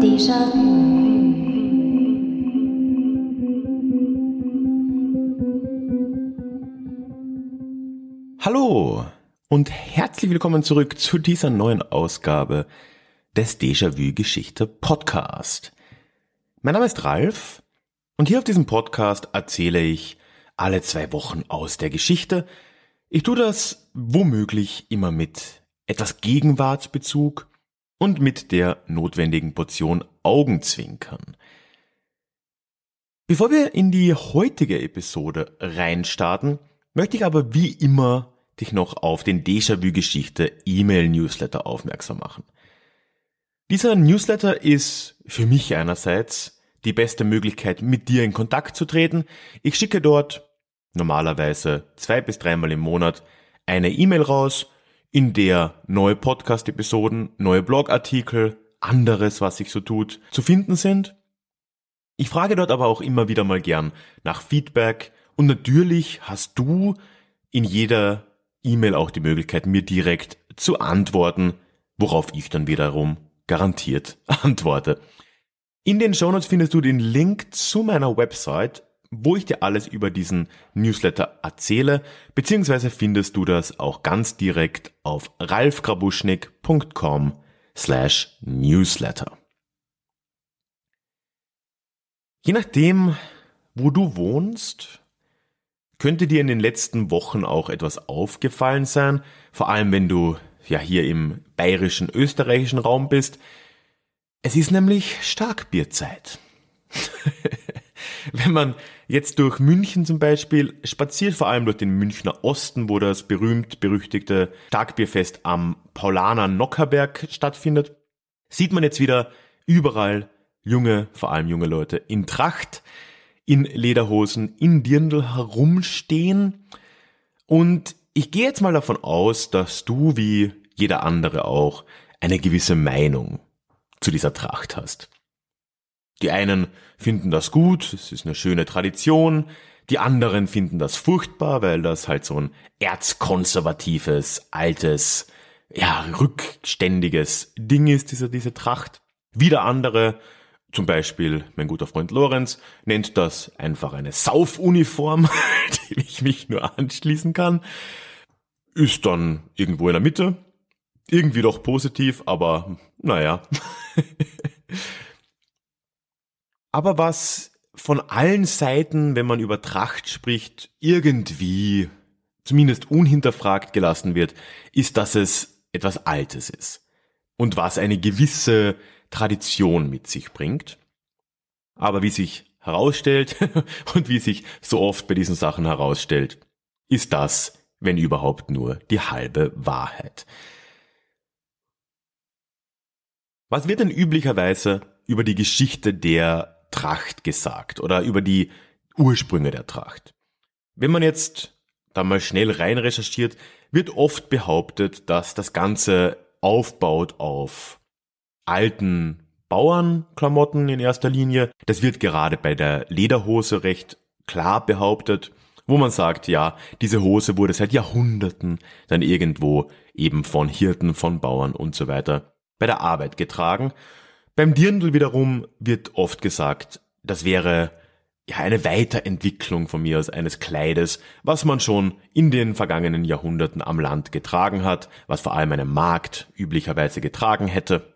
地上。Und herzlich willkommen zurück zu dieser neuen Ausgabe des Déjà-vu Geschichte Podcast. Mein Name ist Ralf und hier auf diesem Podcast erzähle ich alle zwei Wochen aus der Geschichte. Ich tue das womöglich immer mit etwas Gegenwartsbezug und mit der notwendigen Portion Augenzwinkern. Bevor wir in die heutige Episode reinstarten, möchte ich aber wie immer dich noch auf den Déjà-vu-Geschichte E-Mail-Newsletter aufmerksam machen. Dieser Newsletter ist für mich einerseits die beste Möglichkeit, mit dir in Kontakt zu treten. Ich schicke dort normalerweise zwei bis dreimal im Monat eine E-Mail raus, in der neue Podcast-Episoden, neue Blogartikel, anderes, was sich so tut, zu finden sind. Ich frage dort aber auch immer wieder mal gern nach Feedback und natürlich hast du in jeder E-Mail auch die Möglichkeit, mir direkt zu antworten, worauf ich dann wiederum garantiert antworte. In den Shownotes findest du den Link zu meiner Website, wo ich dir alles über diesen Newsletter erzähle, beziehungsweise findest du das auch ganz direkt auf ralfgrabuschnick.com slash newsletter. Je nachdem, wo du wohnst, könnte dir in den letzten Wochen auch etwas aufgefallen sein, vor allem wenn du ja hier im bayerischen, österreichischen Raum bist. Es ist nämlich Starkbierzeit. wenn man jetzt durch München zum Beispiel spaziert, vor allem durch den Münchner Osten, wo das berühmt-berüchtigte Starkbierfest am Paulaner Nockerberg stattfindet, sieht man jetzt wieder überall junge, vor allem junge Leute in Tracht in Lederhosen in Dirndl herumstehen. Und ich gehe jetzt mal davon aus, dass du wie jeder andere auch eine gewisse Meinung zu dieser Tracht hast. Die einen finden das gut, es ist eine schöne Tradition, die anderen finden das furchtbar, weil das halt so ein erzkonservatives, altes, ja, rückständiges Ding ist, diese, diese Tracht. Wieder andere zum Beispiel mein guter Freund Lorenz nennt das einfach eine Saufuniform, die ich mich nur anschließen kann. Ist dann irgendwo in der Mitte. Irgendwie doch positiv, aber naja. aber was von allen Seiten, wenn man über Tracht spricht, irgendwie zumindest unhinterfragt gelassen wird, ist, dass es etwas Altes ist. Und was eine gewisse Tradition mit sich bringt. Aber wie sich herausstellt und wie sich so oft bei diesen Sachen herausstellt, ist das, wenn überhaupt nur, die halbe Wahrheit. Was wird denn üblicherweise über die Geschichte der Tracht gesagt oder über die Ursprünge der Tracht? Wenn man jetzt da mal schnell rein recherchiert, wird oft behauptet, dass das Ganze aufbaut auf alten Bauernklamotten in erster Linie. Das wird gerade bei der Lederhose recht klar behauptet, wo man sagt, ja, diese Hose wurde seit Jahrhunderten dann irgendwo eben von Hirten, von Bauern und so weiter bei der Arbeit getragen. Beim Dirndl wiederum wird oft gesagt, das wäre ja eine Weiterentwicklung von mir aus eines Kleides, was man schon in den vergangenen Jahrhunderten am Land getragen hat, was vor allem eine Magd üblicherweise getragen hätte.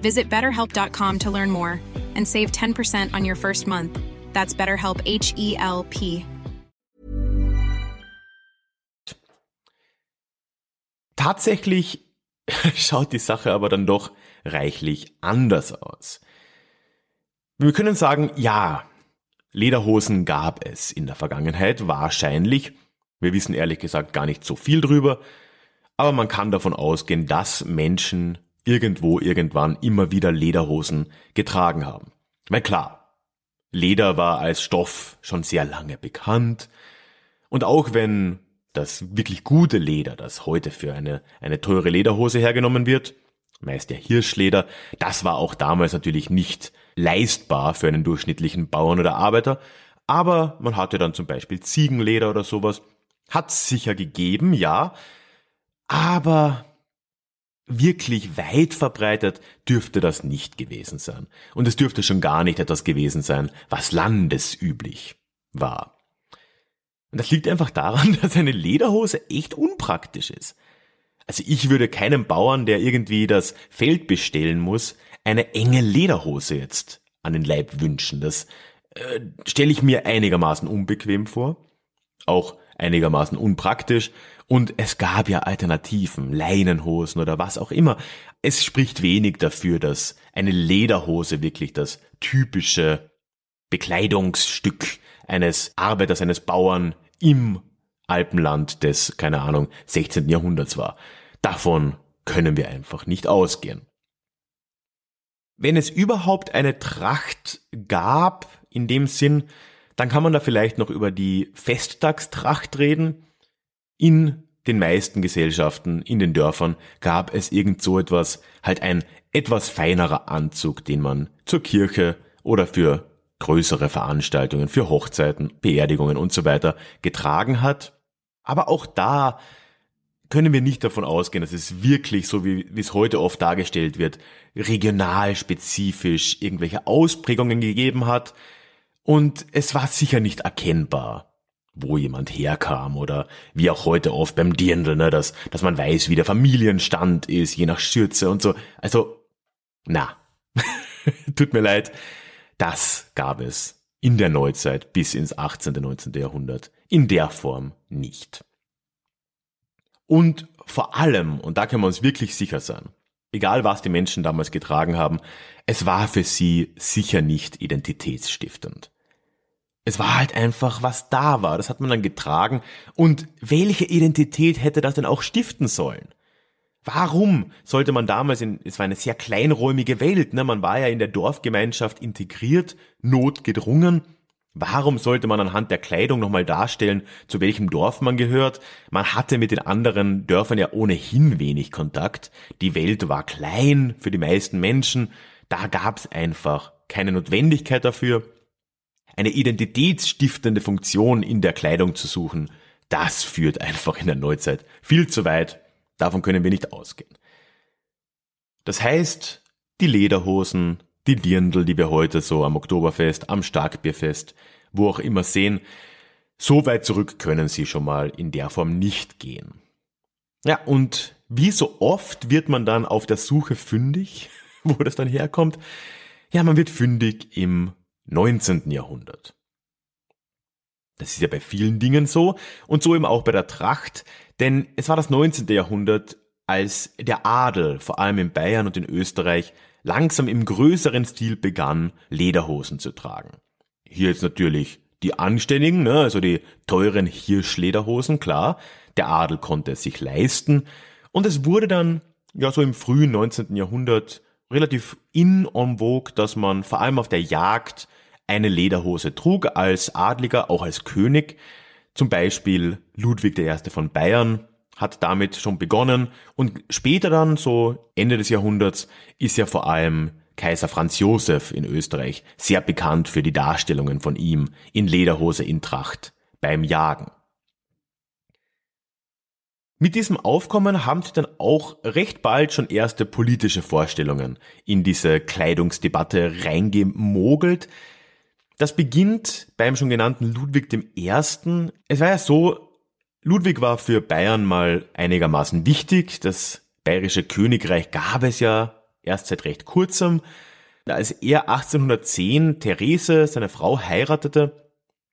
Visit betterhelp.com to learn more and save 10% on your first month. That's BetterHelp H E L P. Tatsächlich schaut die Sache aber dann doch reichlich anders aus. Wir können sagen, ja, Lederhosen gab es in der Vergangenheit, wahrscheinlich. Wir wissen ehrlich gesagt gar nicht so viel drüber, aber man kann davon ausgehen, dass Menschen irgendwo irgendwann immer wieder Lederhosen getragen haben. Weil klar, Leder war als Stoff schon sehr lange bekannt. Und auch wenn das wirklich gute Leder, das heute für eine, eine teure Lederhose hergenommen wird, meist ja Hirschleder, das war auch damals natürlich nicht leistbar für einen durchschnittlichen Bauern oder Arbeiter, aber man hatte dann zum Beispiel Ziegenleder oder sowas, hat sicher gegeben, ja, aber wirklich weit verbreitet dürfte das nicht gewesen sein. Und es dürfte schon gar nicht etwas gewesen sein, was landesüblich war. Und das liegt einfach daran, dass eine Lederhose echt unpraktisch ist. Also ich würde keinem Bauern, der irgendwie das Feld bestellen muss, eine enge Lederhose jetzt an den Leib wünschen. Das äh, stelle ich mir einigermaßen unbequem vor, auch einigermaßen unpraktisch. Und es gab ja Alternativen, Leinenhosen oder was auch immer. Es spricht wenig dafür, dass eine Lederhose wirklich das typische Bekleidungsstück eines Arbeiters, eines Bauern im Alpenland des, keine Ahnung, 16. Jahrhunderts war. Davon können wir einfach nicht ausgehen. Wenn es überhaupt eine Tracht gab, in dem Sinn, dann kann man da vielleicht noch über die Festtagstracht reden. In den meisten Gesellschaften, in den Dörfern gab es irgend so etwas, halt ein etwas feinerer Anzug, den man zur Kirche oder für größere Veranstaltungen, für Hochzeiten, Beerdigungen und so weiter getragen hat. Aber auch da können wir nicht davon ausgehen, dass es wirklich, so wie, wie es heute oft dargestellt wird, regional spezifisch irgendwelche Ausprägungen gegeben hat. Und es war sicher nicht erkennbar, wo jemand herkam oder wie auch heute oft beim Dirndl, ne, dass, dass man weiß, wie der Familienstand ist, je nach Schürze und so. Also, na, tut mir leid, das gab es in der Neuzeit bis ins 18. 19. Jahrhundert in der Form nicht. Und vor allem, und da können wir uns wirklich sicher sein, egal was die Menschen damals getragen haben, es war für sie sicher nicht identitätsstiftend. Es war halt einfach, was da war, das hat man dann getragen. Und welche Identität hätte das denn auch stiften sollen? Warum sollte man damals in, es war eine sehr kleinräumige Welt, ne? man war ja in der Dorfgemeinschaft integriert, notgedrungen. Warum sollte man anhand der Kleidung nochmal darstellen, zu welchem Dorf man gehört? Man hatte mit den anderen Dörfern ja ohnehin wenig Kontakt. Die Welt war klein für die meisten Menschen. Da gab's einfach keine Notwendigkeit dafür. Eine identitätsstiftende Funktion in der Kleidung zu suchen, das führt einfach in der Neuzeit viel zu weit Davon können wir nicht ausgehen. Das heißt, die Lederhosen, die Dirndl, die wir heute so am Oktoberfest, am Starkbierfest, wo auch immer sehen, so weit zurück können sie schon mal in der Form nicht gehen. Ja, und wie so oft wird man dann auf der Suche fündig, wo das dann herkommt. Ja, man wird fündig im 19. Jahrhundert. Das ist ja bei vielen Dingen so und so eben auch bei der Tracht, denn es war das 19. Jahrhundert, als der Adel, vor allem in Bayern und in Österreich, langsam im größeren Stil begann, Lederhosen zu tragen. Hier jetzt natürlich die anständigen, ne, also die teuren Hirschlederhosen, klar. Der Adel konnte es sich leisten. Und es wurde dann, ja, so im frühen 19. Jahrhundert relativ in en vogue, dass man vor allem auf der Jagd eine Lederhose trug als Adliger, auch als König. Zum Beispiel Ludwig I. von Bayern hat damit schon begonnen und später dann, so Ende des Jahrhunderts, ist ja vor allem Kaiser Franz Josef in Österreich sehr bekannt für die Darstellungen von ihm in Lederhose in Tracht beim Jagen. Mit diesem Aufkommen haben sich dann auch recht bald schon erste politische Vorstellungen in diese Kleidungsdebatte reingemogelt, das beginnt beim schon genannten Ludwig I. Es war ja so, Ludwig war für Bayern mal einigermaßen wichtig. Das bayerische Königreich gab es ja erst seit recht kurzem. Als er 1810 Therese, seine Frau, heiratete,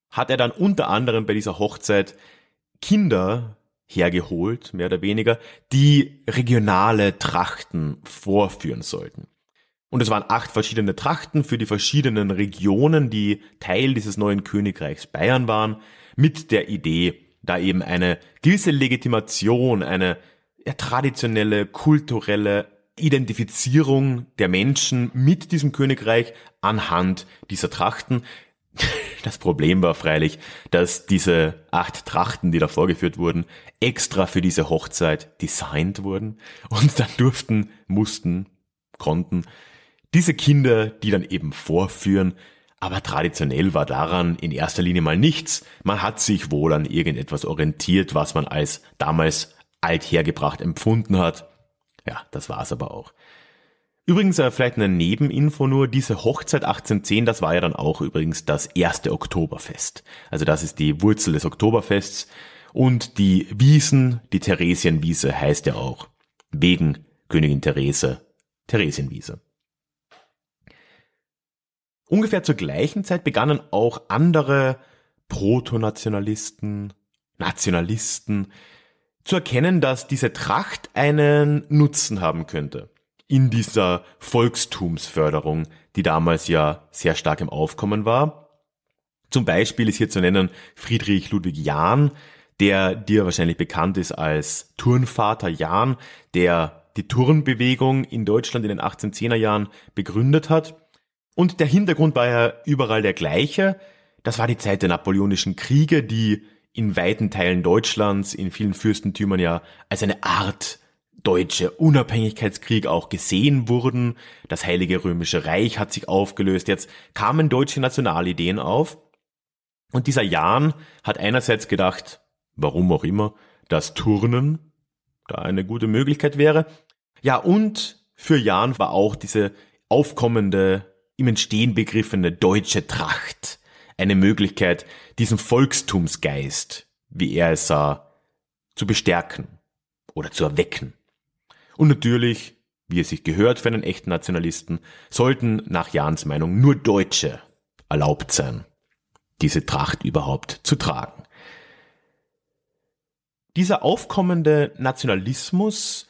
hat er dann unter anderem bei dieser Hochzeit Kinder hergeholt, mehr oder weniger, die regionale Trachten vorführen sollten. Und es waren acht verschiedene Trachten für die verschiedenen Regionen, die Teil dieses neuen Königreichs Bayern waren, mit der Idee, da eben eine gewisse Legitimation, eine traditionelle, kulturelle Identifizierung der Menschen mit diesem Königreich anhand dieser Trachten. Das Problem war freilich, dass diese acht Trachten, die da vorgeführt wurden, extra für diese Hochzeit designt wurden und dann durften, mussten, konnten diese Kinder, die dann eben vorführen, aber traditionell war daran in erster Linie mal nichts. Man hat sich wohl an irgendetwas orientiert, was man als damals althergebracht empfunden hat. Ja, das war's aber auch. Übrigens, äh, vielleicht eine Nebeninfo nur, diese Hochzeit 1810, das war ja dann auch übrigens das erste Oktoberfest. Also das ist die Wurzel des Oktoberfests. Und die Wiesen, die Theresienwiese heißt ja auch wegen Königin Therese Theresienwiese. Ungefähr zur gleichen Zeit begannen auch andere Protonationalisten, Nationalisten zu erkennen, dass diese Tracht einen Nutzen haben könnte in dieser Volkstumsförderung, die damals ja sehr stark im Aufkommen war. Zum Beispiel ist hier zu nennen Friedrich Ludwig Jahn, der dir wahrscheinlich bekannt ist als Turnvater Jahn, der die Turnbewegung in Deutschland in den 1810er Jahren begründet hat und der Hintergrund war ja überall der gleiche. Das war die Zeit der napoleonischen Kriege, die in weiten Teilen Deutschlands, in vielen Fürstentümern ja als eine Art deutsche Unabhängigkeitskrieg auch gesehen wurden. Das Heilige Römische Reich hat sich aufgelöst. Jetzt kamen deutsche Nationalideen auf. Und dieser Jan hat einerseits gedacht, warum auch immer, dass Turnen da eine gute Möglichkeit wäre. Ja, und für Jan war auch diese aufkommende im Entstehen begriffene deutsche Tracht eine Möglichkeit, diesen Volkstumsgeist, wie er es sah, zu bestärken oder zu erwecken. Und natürlich, wie es sich gehört für einen echten Nationalisten, sollten nach Jans Meinung nur Deutsche erlaubt sein, diese Tracht überhaupt zu tragen. Dieser aufkommende Nationalismus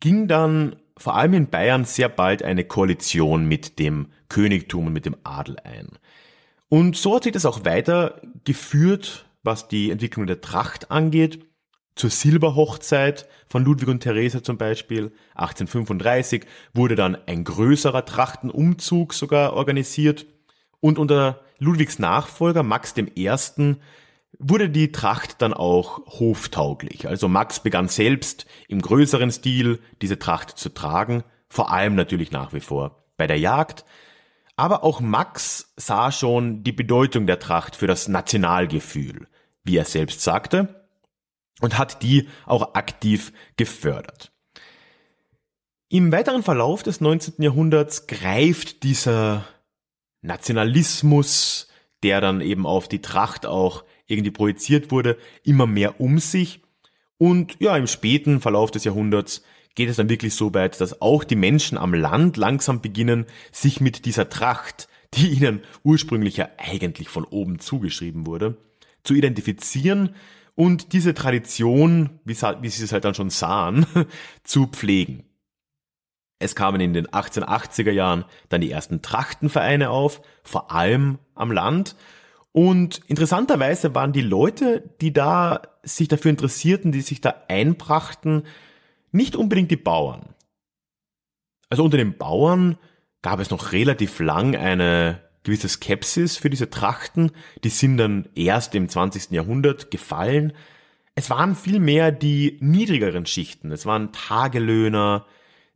ging dann vor allem in Bayern sehr bald eine Koalition mit dem Königtum und mit dem Adel ein. Und so hat sich das auch weitergeführt, was die Entwicklung der Tracht angeht. Zur Silberhochzeit von Ludwig und Therese zum Beispiel 1835 wurde dann ein größerer Trachtenumzug sogar organisiert und unter Ludwigs Nachfolger Max I. wurde die Tracht dann auch hoftauglich. Also Max begann selbst im größeren Stil diese Tracht zu tragen, vor allem natürlich nach wie vor bei der Jagd, aber auch Max sah schon die Bedeutung der Tracht für das Nationalgefühl, wie er selbst sagte, und hat die auch aktiv gefördert. Im weiteren Verlauf des 19. Jahrhunderts greift dieser Nationalismus, der dann eben auf die Tracht auch irgendwie projiziert wurde, immer mehr um sich. Und ja, im späten Verlauf des Jahrhunderts geht es dann wirklich so weit, dass auch die Menschen am Land langsam beginnen, sich mit dieser Tracht, die ihnen ursprünglich ja eigentlich von oben zugeschrieben wurde, zu identifizieren und diese Tradition, wie, sie es halt dann schon sahen, zu pflegen. Es kamen in den 1880er Jahren dann die ersten Trachtenvereine auf, vor allem am Land. Und interessanterweise waren die Leute, die da sich dafür interessierten, die sich da einbrachten, nicht unbedingt die Bauern. Also unter den Bauern gab es noch relativ lang eine gewisse Skepsis für diese Trachten. Die sind dann erst im 20. Jahrhundert gefallen. Es waren vielmehr die niedrigeren Schichten. Es waren Tagelöhner.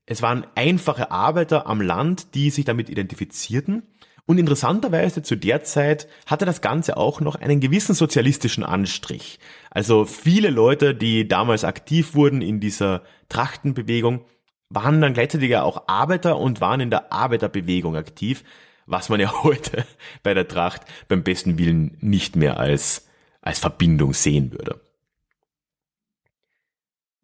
Es waren einfache Arbeiter am Land, die sich damit identifizierten. Und interessanterweise zu der Zeit hatte das Ganze auch noch einen gewissen sozialistischen Anstrich. Also viele Leute, die damals aktiv wurden in dieser Trachtenbewegung, waren dann gleichzeitig auch Arbeiter und waren in der Arbeiterbewegung aktiv, was man ja heute bei der Tracht beim besten Willen nicht mehr als, als Verbindung sehen würde.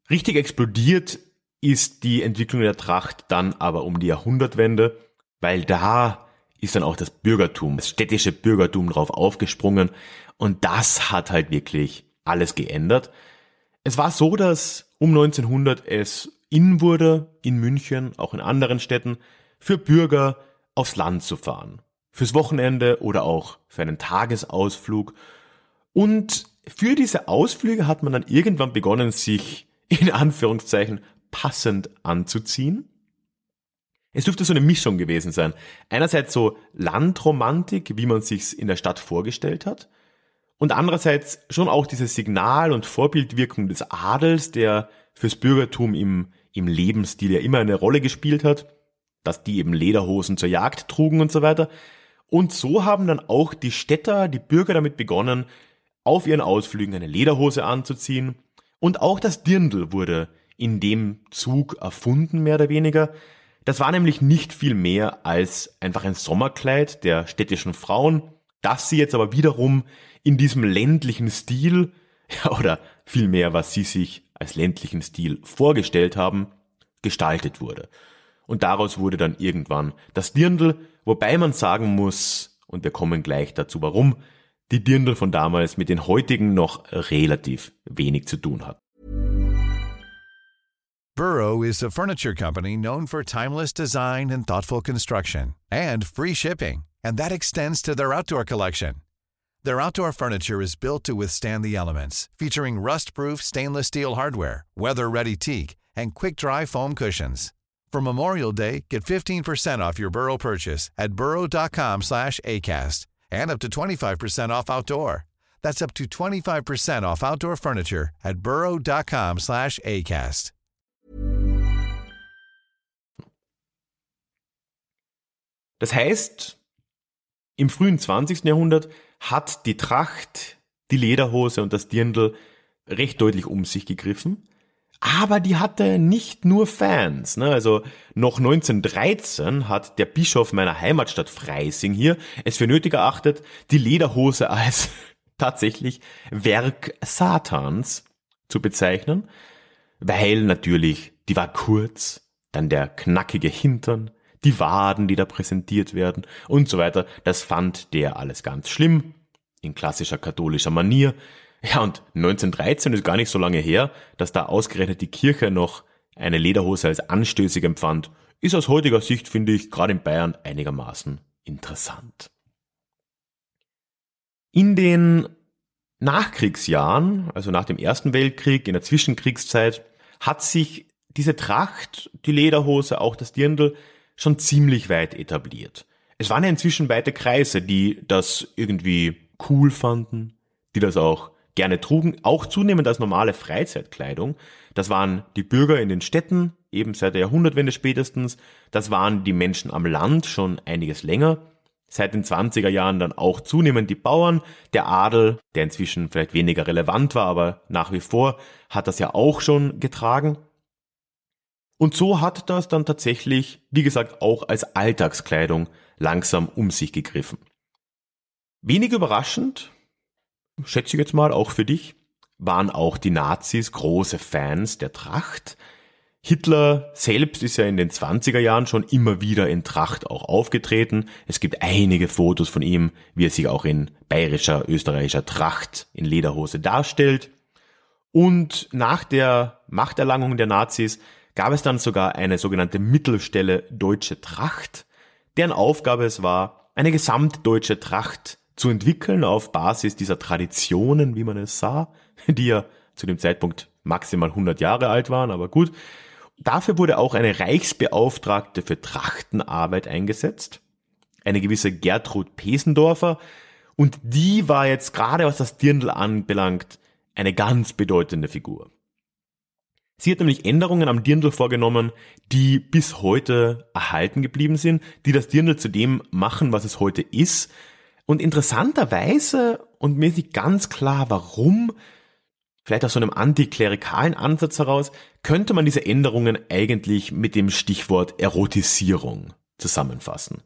Richtig explodiert ist die Entwicklung der Tracht dann aber um die Jahrhundertwende, weil da ist dann auch das Bürgertum, das städtische Bürgertum drauf aufgesprungen und das hat halt wirklich alles geändert. Es war so, dass um 1900 es in wurde, in München, auch in anderen Städten, für Bürger aufs Land zu fahren. Fürs Wochenende oder auch für einen Tagesausflug. Und für diese Ausflüge hat man dann irgendwann begonnen, sich in Anführungszeichen passend anzuziehen. Es dürfte so eine Mischung gewesen sein. Einerseits so Landromantik, wie man sich's in der Stadt vorgestellt hat. Und andererseits schon auch diese Signal- und Vorbildwirkung des Adels, der fürs Bürgertum im, im Lebensstil ja immer eine Rolle gespielt hat, dass die eben Lederhosen zur Jagd trugen und so weiter. Und so haben dann auch die Städter, die Bürger damit begonnen, auf ihren Ausflügen eine Lederhose anzuziehen. Und auch das Dirndl wurde in dem Zug erfunden, mehr oder weniger. Das war nämlich nicht viel mehr als einfach ein Sommerkleid der städtischen Frauen, das sie jetzt aber wiederum in diesem ländlichen Stil, ja, oder vielmehr, was sie sich als ländlichen Stil vorgestellt haben, gestaltet wurde. Und daraus wurde dann irgendwann das Dirndl, wobei man sagen muss, und wir kommen gleich dazu warum, die Dirndl von damals mit den heutigen noch relativ wenig zu tun hat. Burrow is a furniture company known for timeless design and thoughtful construction and free shipping, and that extends to their outdoor collection. Their outdoor furniture is built to withstand the elements, featuring rust-proof stainless steel hardware, weather-ready teak, and quick-dry foam cushions. For Memorial Day, get 15% off your Burrow purchase at burrow.com slash ACAST and up to 25% off outdoor. That's up to 25% off outdoor furniture at burrow.com slash ACAST. Das heißt, im frühen 20. Jahrhundert hat die Tracht, die Lederhose und das Dirndl recht deutlich um sich gegriffen. Aber die hatte nicht nur Fans. Ne? Also noch 1913 hat der Bischof meiner Heimatstadt Freising hier es für nötig erachtet, die Lederhose als tatsächlich Werk Satans zu bezeichnen, weil natürlich die war kurz, dann der knackige Hintern, die Waden, die da präsentiert werden und so weiter. Das fand der alles ganz schlimm, in klassischer katholischer Manier. Ja, und 1913 ist gar nicht so lange her, dass da ausgerechnet die Kirche noch eine Lederhose als anstößig empfand, ist aus heutiger Sicht, finde ich, gerade in Bayern einigermaßen interessant. In den Nachkriegsjahren, also nach dem Ersten Weltkrieg, in der Zwischenkriegszeit, hat sich diese Tracht, die Lederhose, auch das Dirndl, schon ziemlich weit etabliert. Es waren ja inzwischen weite Kreise, die das irgendwie cool fanden, die das auch gerne trugen, auch zunehmend als normale Freizeitkleidung. Das waren die Bürger in den Städten, eben seit der Jahrhundertwende spätestens. Das waren die Menschen am Land schon einiges länger. Seit den 20er Jahren dann auch zunehmend die Bauern, der Adel, der inzwischen vielleicht weniger relevant war, aber nach wie vor hat das ja auch schon getragen. Und so hat das dann tatsächlich, wie gesagt, auch als Alltagskleidung langsam um sich gegriffen. Wenig überraschend, schätze ich jetzt mal, auch für dich, waren auch die Nazis große Fans der Tracht. Hitler selbst ist ja in den 20er Jahren schon immer wieder in Tracht auch aufgetreten. Es gibt einige Fotos von ihm, wie er sich auch in bayerischer, österreichischer Tracht in Lederhose darstellt. Und nach der Machterlangung der Nazis gab es dann sogar eine sogenannte Mittelstelle Deutsche Tracht, deren Aufgabe es war, eine gesamtdeutsche Tracht zu entwickeln auf Basis dieser Traditionen, wie man es sah, die ja zu dem Zeitpunkt maximal 100 Jahre alt waren, aber gut. Dafür wurde auch eine Reichsbeauftragte für Trachtenarbeit eingesetzt, eine gewisse Gertrud Pesendorfer, und die war jetzt gerade was das Dirndl anbelangt eine ganz bedeutende Figur. Sie hat nämlich Änderungen am Dirndl vorgenommen, die bis heute erhalten geblieben sind, die das Dirndl zu dem machen, was es heute ist. Und interessanterweise, und mir ist nicht ganz klar, warum, vielleicht aus so einem antiklerikalen Ansatz heraus, könnte man diese Änderungen eigentlich mit dem Stichwort Erotisierung zusammenfassen.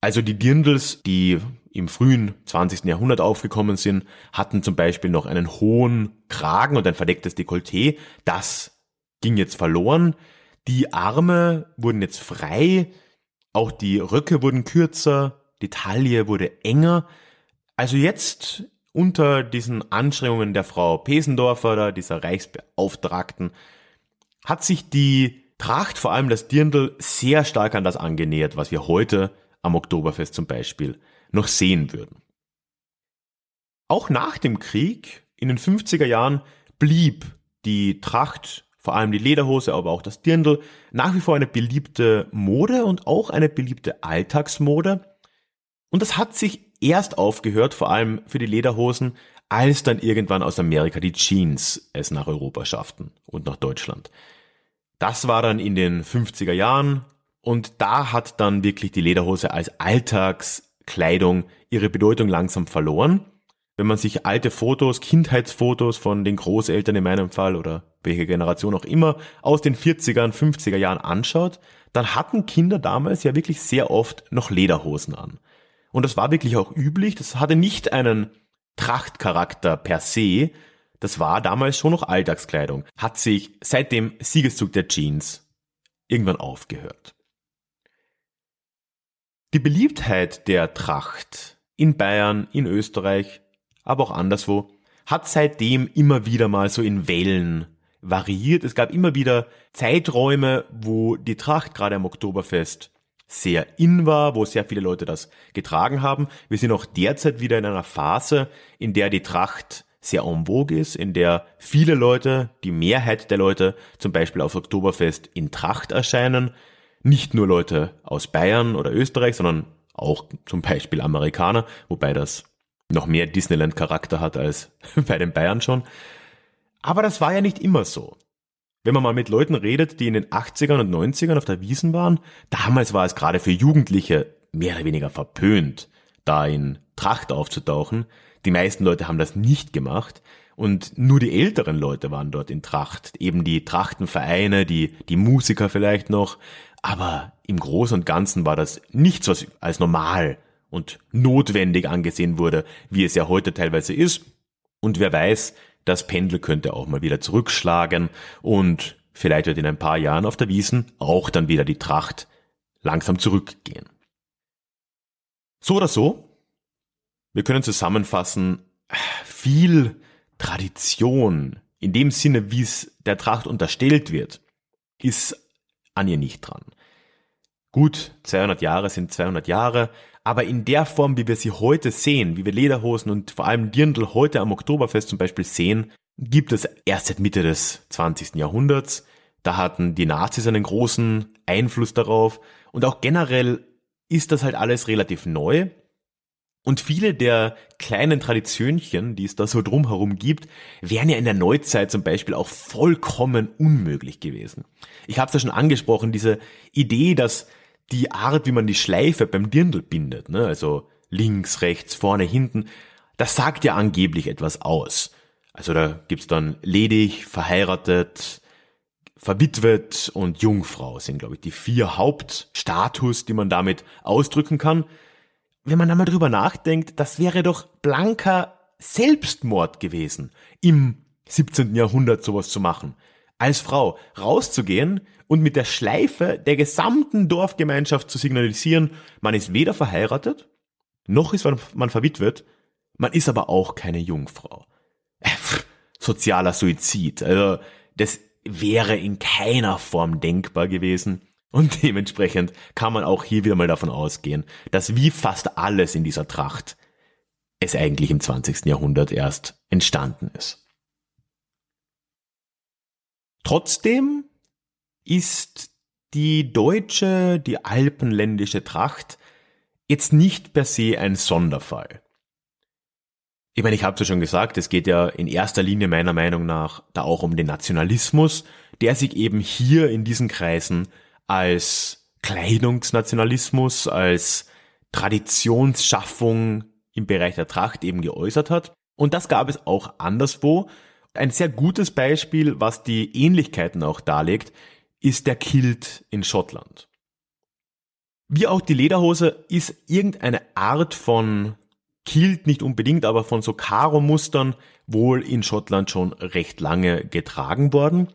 Also die Dirndls, die im frühen 20. Jahrhundert aufgekommen sind, hatten zum Beispiel noch einen hohen Kragen und ein verdecktes Dekolleté. Das ging jetzt verloren. Die Arme wurden jetzt frei, auch die Röcke wurden kürzer, die Taille wurde enger. Also jetzt unter diesen Anstrengungen der Frau Pesendorfer, dieser Reichsbeauftragten, hat sich die Tracht, vor allem das Dirndl, sehr stark an das angenähert, was wir heute am Oktoberfest zum Beispiel noch sehen würden. Auch nach dem Krieg, in den 50er Jahren, blieb die Tracht, vor allem die Lederhose, aber auch das Dirndl, nach wie vor eine beliebte Mode und auch eine beliebte Alltagsmode. Und das hat sich erst aufgehört, vor allem für die Lederhosen, als dann irgendwann aus Amerika die Jeans es nach Europa schafften und nach Deutschland. Das war dann in den 50er Jahren und da hat dann wirklich die Lederhose als Alltagskleidung ihre Bedeutung langsam verloren. Wenn man sich alte Fotos, Kindheitsfotos von den Großeltern in meinem Fall oder welche Generation auch immer aus den 40er 50er Jahren anschaut, dann hatten Kinder damals ja wirklich sehr oft noch Lederhosen an. Und das war wirklich auch üblich. Das hatte nicht einen Trachtcharakter per se. Das war damals schon noch Alltagskleidung. Hat sich seit dem Siegeszug der Jeans irgendwann aufgehört. Die Beliebtheit der Tracht in Bayern, in Österreich, aber auch anderswo, hat seitdem immer wieder mal so in Wellen variiert. Es gab immer wieder Zeiträume, wo die Tracht gerade am Oktoberfest sehr in war, wo sehr viele Leute das getragen haben. Wir sind auch derzeit wieder in einer Phase, in der die Tracht sehr en vogue ist, in der viele Leute, die Mehrheit der Leute zum Beispiel auf Oktoberfest in Tracht erscheinen. Nicht nur Leute aus Bayern oder Österreich, sondern auch zum Beispiel Amerikaner, wobei das noch mehr Disneyland-Charakter hat als bei den Bayern schon. Aber das war ja nicht immer so. Wenn man mal mit Leuten redet, die in den 80ern und 90ern auf der Wiesen waren, damals war es gerade für Jugendliche mehr oder weniger verpönt, da in Tracht aufzutauchen. Die meisten Leute haben das nicht gemacht und nur die älteren Leute waren dort in Tracht. Eben die Trachtenvereine, die, die Musiker vielleicht noch. Aber im Großen und Ganzen war das nichts, was als normal und notwendig angesehen wurde, wie es ja heute teilweise ist. Und wer weiß, das Pendel könnte auch mal wieder zurückschlagen und vielleicht wird in ein paar Jahren auf der Wiesen auch dann wieder die Tracht langsam zurückgehen. So oder so, wir können zusammenfassen, viel Tradition in dem Sinne, wie es der Tracht unterstellt wird, ist an ihr nicht dran. Gut, 200 Jahre sind 200 Jahre, aber in der Form, wie wir sie heute sehen, wie wir Lederhosen und vor allem Dirndl heute am Oktoberfest zum Beispiel sehen, gibt es erst seit Mitte des 20. Jahrhunderts. Da hatten die Nazis einen großen Einfluss darauf und auch generell ist das halt alles relativ neu. Und viele der kleinen Traditionchen, die es da so drumherum gibt, wären ja in der Neuzeit zum Beispiel auch vollkommen unmöglich gewesen. Ich habe es ja schon angesprochen, diese Idee, dass die Art, wie man die Schleife beim Dirndl bindet, ne, also links, rechts, vorne, hinten, das sagt ja angeblich etwas aus. Also da gibt's dann ledig, verheiratet, verwitwet und Jungfrau sind, glaube ich, die vier Hauptstatus, die man damit ausdrücken kann. Wenn man einmal drüber nachdenkt, das wäre doch blanker Selbstmord gewesen, im 17. Jahrhundert sowas zu machen. Als Frau rauszugehen und mit der Schleife der gesamten Dorfgemeinschaft zu signalisieren, man ist weder verheiratet, noch ist man verwitwet, man ist aber auch keine Jungfrau. Äh, sozialer Suizid. Also das wäre in keiner Form denkbar gewesen. Und dementsprechend kann man auch hier wieder mal davon ausgehen, dass wie fast alles in dieser Tracht es eigentlich im 20. Jahrhundert erst entstanden ist. Trotzdem ist die deutsche, die alpenländische Tracht jetzt nicht per se ein Sonderfall. Ich meine, ich habe es ja schon gesagt, es geht ja in erster Linie meiner Meinung nach da auch um den Nationalismus, der sich eben hier in diesen Kreisen als Kleidungsnationalismus, als Traditionsschaffung im Bereich der Tracht eben geäußert hat. Und das gab es auch anderswo. Ein sehr gutes Beispiel, was die Ähnlichkeiten auch darlegt, ist der Kilt in Schottland. Wie auch die Lederhose ist irgendeine Art von Kilt nicht unbedingt, aber von so Karo-Mustern wohl in Schottland schon recht lange getragen worden.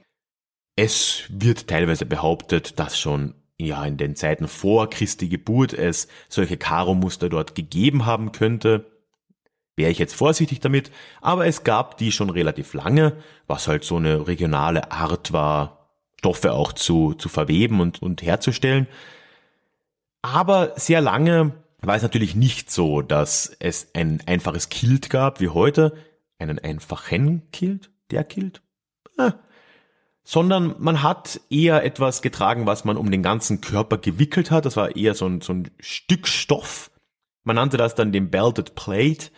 Es wird teilweise behauptet, dass schon ja in den Zeiten vor Christi Geburt es solche Karo-Muster dort gegeben haben könnte. Wäre ich jetzt vorsichtig damit, aber es gab die schon relativ lange, was halt so eine regionale Art war, Stoffe auch zu, zu verweben und, und herzustellen. Aber sehr lange war es natürlich nicht so, dass es ein einfaches Kilt gab wie heute. Einen einfachen Kilt? Der Kilt? Ah. Sondern man hat eher etwas getragen, was man um den ganzen Körper gewickelt hat. Das war eher so ein, so ein Stück Stoff. Man nannte das dann den Belted Plate.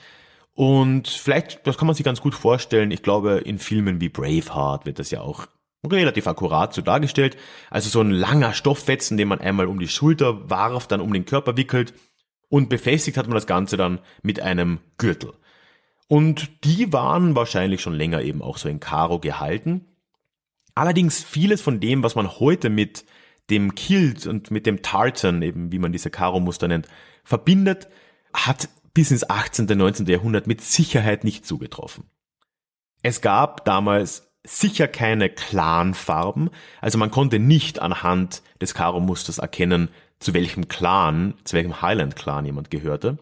Und vielleicht, das kann man sich ganz gut vorstellen. Ich glaube, in Filmen wie Braveheart wird das ja auch relativ akkurat so dargestellt. Also so ein langer Stofffetzen, den man einmal um die Schulter warf, dann um den Körper wickelt und befestigt hat man das Ganze dann mit einem Gürtel. Und die waren wahrscheinlich schon länger eben auch so in Karo gehalten. Allerdings vieles von dem, was man heute mit dem Kilt und mit dem Tartan, eben wie man diese Karo-Muster nennt, verbindet, hat bis ins 18. und 19. Jahrhundert mit Sicherheit nicht zugetroffen. Es gab damals sicher keine Clan-Farben, also man konnte nicht anhand des Karo-Musters erkennen, zu welchem Clan, zu welchem Highland-Clan jemand gehörte.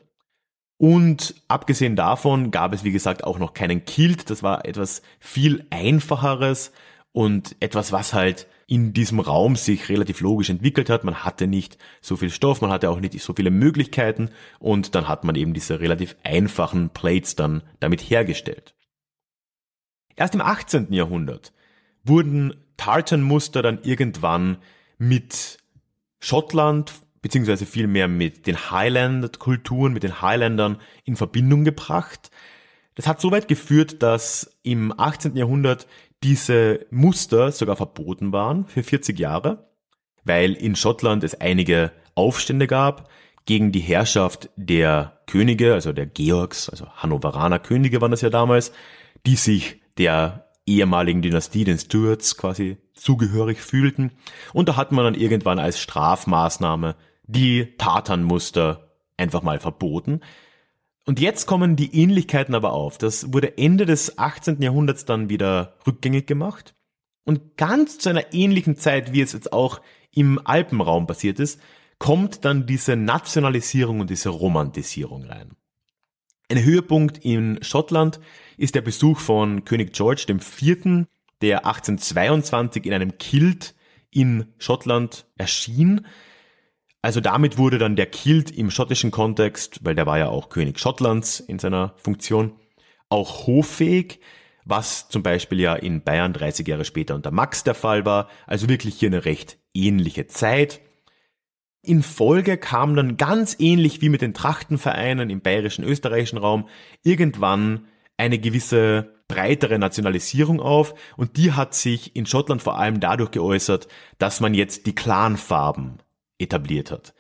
Und abgesehen davon gab es, wie gesagt, auch noch keinen Kilt. Das war etwas viel einfacheres und etwas, was halt in diesem Raum sich relativ logisch entwickelt hat. Man hatte nicht so viel Stoff, man hatte auch nicht so viele Möglichkeiten und dann hat man eben diese relativ einfachen Plates dann damit hergestellt. Erst im 18. Jahrhundert wurden Tartan-Muster dann irgendwann mit Schottland beziehungsweise vielmehr mit den Highland-Kulturen, mit den Highlandern in Verbindung gebracht. Das hat so weit geführt, dass im 18. Jahrhundert diese Muster sogar verboten waren für 40 Jahre, weil in Schottland es einige Aufstände gab gegen die Herrschaft der Könige, also der Georgs, also Hannoveraner Könige waren das ja damals, die sich der ehemaligen Dynastie, den Stuarts, quasi zugehörig fühlten. Und da hat man dann irgendwann als Strafmaßnahme die Tatanmuster einfach mal verboten. Und jetzt kommen die Ähnlichkeiten aber auf. Das wurde Ende des 18. Jahrhunderts dann wieder rückgängig gemacht. Und ganz zu einer ähnlichen Zeit, wie es jetzt auch im Alpenraum passiert ist, kommt dann diese Nationalisierung und diese Romantisierung rein. Ein Höhepunkt in Schottland ist der Besuch von König George IV., der 1822 in einem Kilt in Schottland erschien. Also damit wurde dann der Kilt im schottischen Kontext, weil der war ja auch König Schottlands in seiner Funktion, auch hoffähig, was zum Beispiel ja in Bayern 30 Jahre später unter Max der Fall war. Also wirklich hier eine recht ähnliche Zeit. In Folge kam dann ganz ähnlich wie mit den Trachtenvereinen im bayerischen, österreichischen Raum irgendwann eine gewisse breitere Nationalisierung auf und die hat sich in Schottland vor allem dadurch geäußert, dass man jetzt die Clanfarben etabliert hat.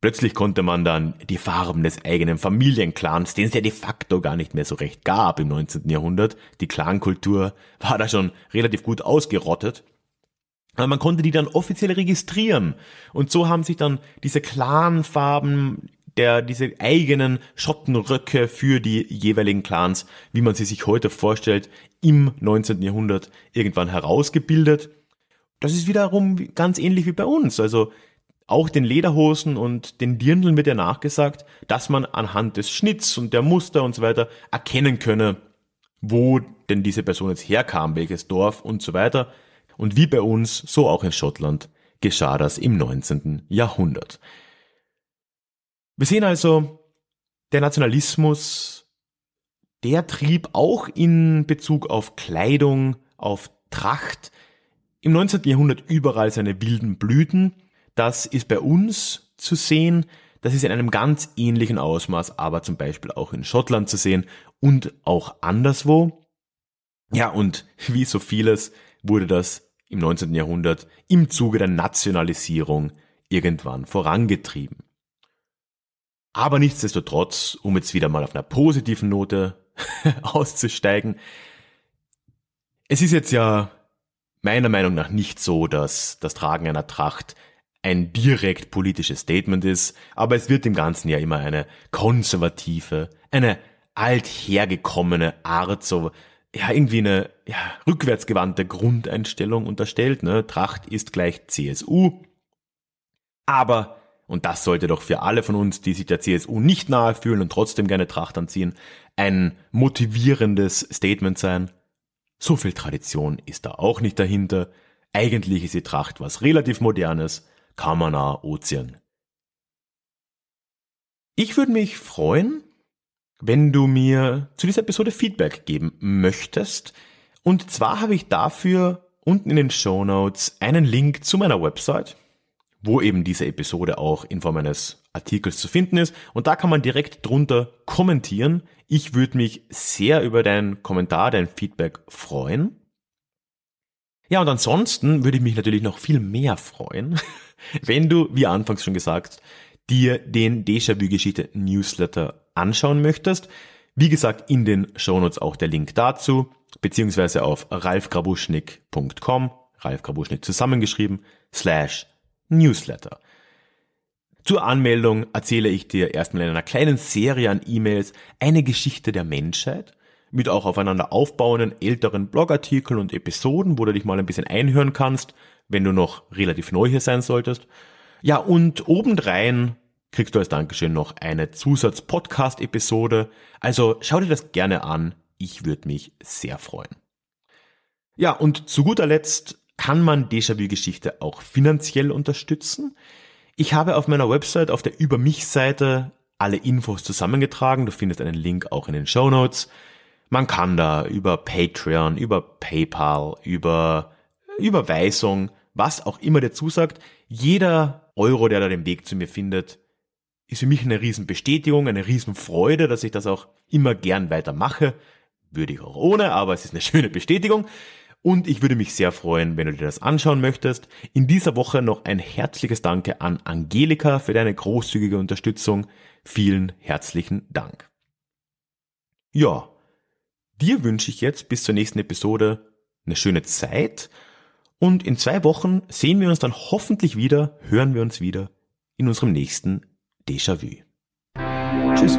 Plötzlich konnte man dann die Farben des eigenen Familienclans, den es ja de facto gar nicht mehr so recht gab im 19. Jahrhundert, die Clankultur war da schon relativ gut ausgerottet, aber man konnte die dann offiziell registrieren. Und so haben sich dann diese Clanfarben, der, diese eigenen Schottenröcke für die jeweiligen Clans, wie man sie sich heute vorstellt, im 19. Jahrhundert irgendwann herausgebildet. Das ist wiederum ganz ähnlich wie bei uns. Also auch den Lederhosen und den Dirndeln wird ja nachgesagt, dass man anhand des Schnitts und der Muster und so weiter erkennen könne, wo denn diese Person jetzt herkam, welches Dorf und so weiter. Und wie bei uns, so auch in Schottland, geschah das im 19. Jahrhundert. Wir sehen also, der Nationalismus, der trieb auch in Bezug auf Kleidung, auf Tracht im 19. Jahrhundert überall seine wilden Blüten. Das ist bei uns zu sehen. Das ist in einem ganz ähnlichen Ausmaß, aber zum Beispiel auch in Schottland zu sehen und auch anderswo. Ja, und wie so vieles wurde das im 19. Jahrhundert im Zuge der Nationalisierung irgendwann vorangetrieben. Aber nichtsdestotrotz, um jetzt wieder mal auf einer positiven Note auszusteigen, es ist jetzt ja meiner Meinung nach nicht so, dass das Tragen einer Tracht ein direkt politisches Statement ist, aber es wird dem Ganzen ja immer eine konservative, eine althergekommene Art so ja, irgendwie eine ja, rückwärtsgewandte Grundeinstellung unterstellt. Ne? Tracht ist gleich CSU. Aber, und das sollte doch für alle von uns, die sich der CSU nicht nahe fühlen und trotzdem gerne Tracht anziehen, ein motivierendes Statement sein. So viel Tradition ist da auch nicht dahinter. Eigentlich ist die Tracht was relativ modernes, Kammerner Ozean. Ich würde mich freuen, wenn du mir zu dieser Episode Feedback geben möchtest. Und zwar habe ich dafür unten in den Show Notes einen Link zu meiner Website, wo eben diese Episode auch in Form eines Artikels zu finden ist. Und da kann man direkt drunter kommentieren. Ich würde mich sehr über deinen Kommentar, dein Feedback freuen. Ja, und ansonsten würde ich mich natürlich noch viel mehr freuen, wenn du, wie anfangs schon gesagt, dir den Déjà-vu-Geschichte Newsletter anschauen möchtest. Wie gesagt, in den Shownotes auch der Link dazu, beziehungsweise auf ralfgrabuschnik.com, Ralf Grabuschnik zusammengeschrieben, slash Newsletter. Zur Anmeldung erzähle ich dir erstmal in einer kleinen Serie an E-Mails eine Geschichte der Menschheit mit auch aufeinander aufbauenden älteren Blogartikeln und Episoden, wo du dich mal ein bisschen einhören kannst, wenn du noch relativ neu hier sein solltest. Ja, und obendrein kriegst du als Dankeschön noch eine Zusatz-Podcast-Episode. Also schau dir das gerne an. Ich würde mich sehr freuen. Ja, und zu guter Letzt kann man Déjà-vu-Geschichte auch finanziell unterstützen. Ich habe auf meiner Website auf der Über mich-Seite alle Infos zusammengetragen. Du findest einen Link auch in den Show Notes. Man kann da über Patreon, über PayPal, über Überweisung, was auch immer dir zusagt, jeder Euro, der da den Weg zu mir findet, ist für mich eine Riesenbestätigung, eine Riesenfreude, dass ich das auch immer gern weitermache. Würde ich auch ohne, aber es ist eine schöne Bestätigung. Und ich würde mich sehr freuen, wenn du dir das anschauen möchtest. In dieser Woche noch ein herzliches Danke an Angelika für deine großzügige Unterstützung. Vielen herzlichen Dank. Ja, dir wünsche ich jetzt bis zur nächsten Episode eine schöne Zeit. Und in zwei Wochen sehen wir uns dann hoffentlich wieder, hören wir uns wieder in unserem nächsten Déjà-vu. Tschüss.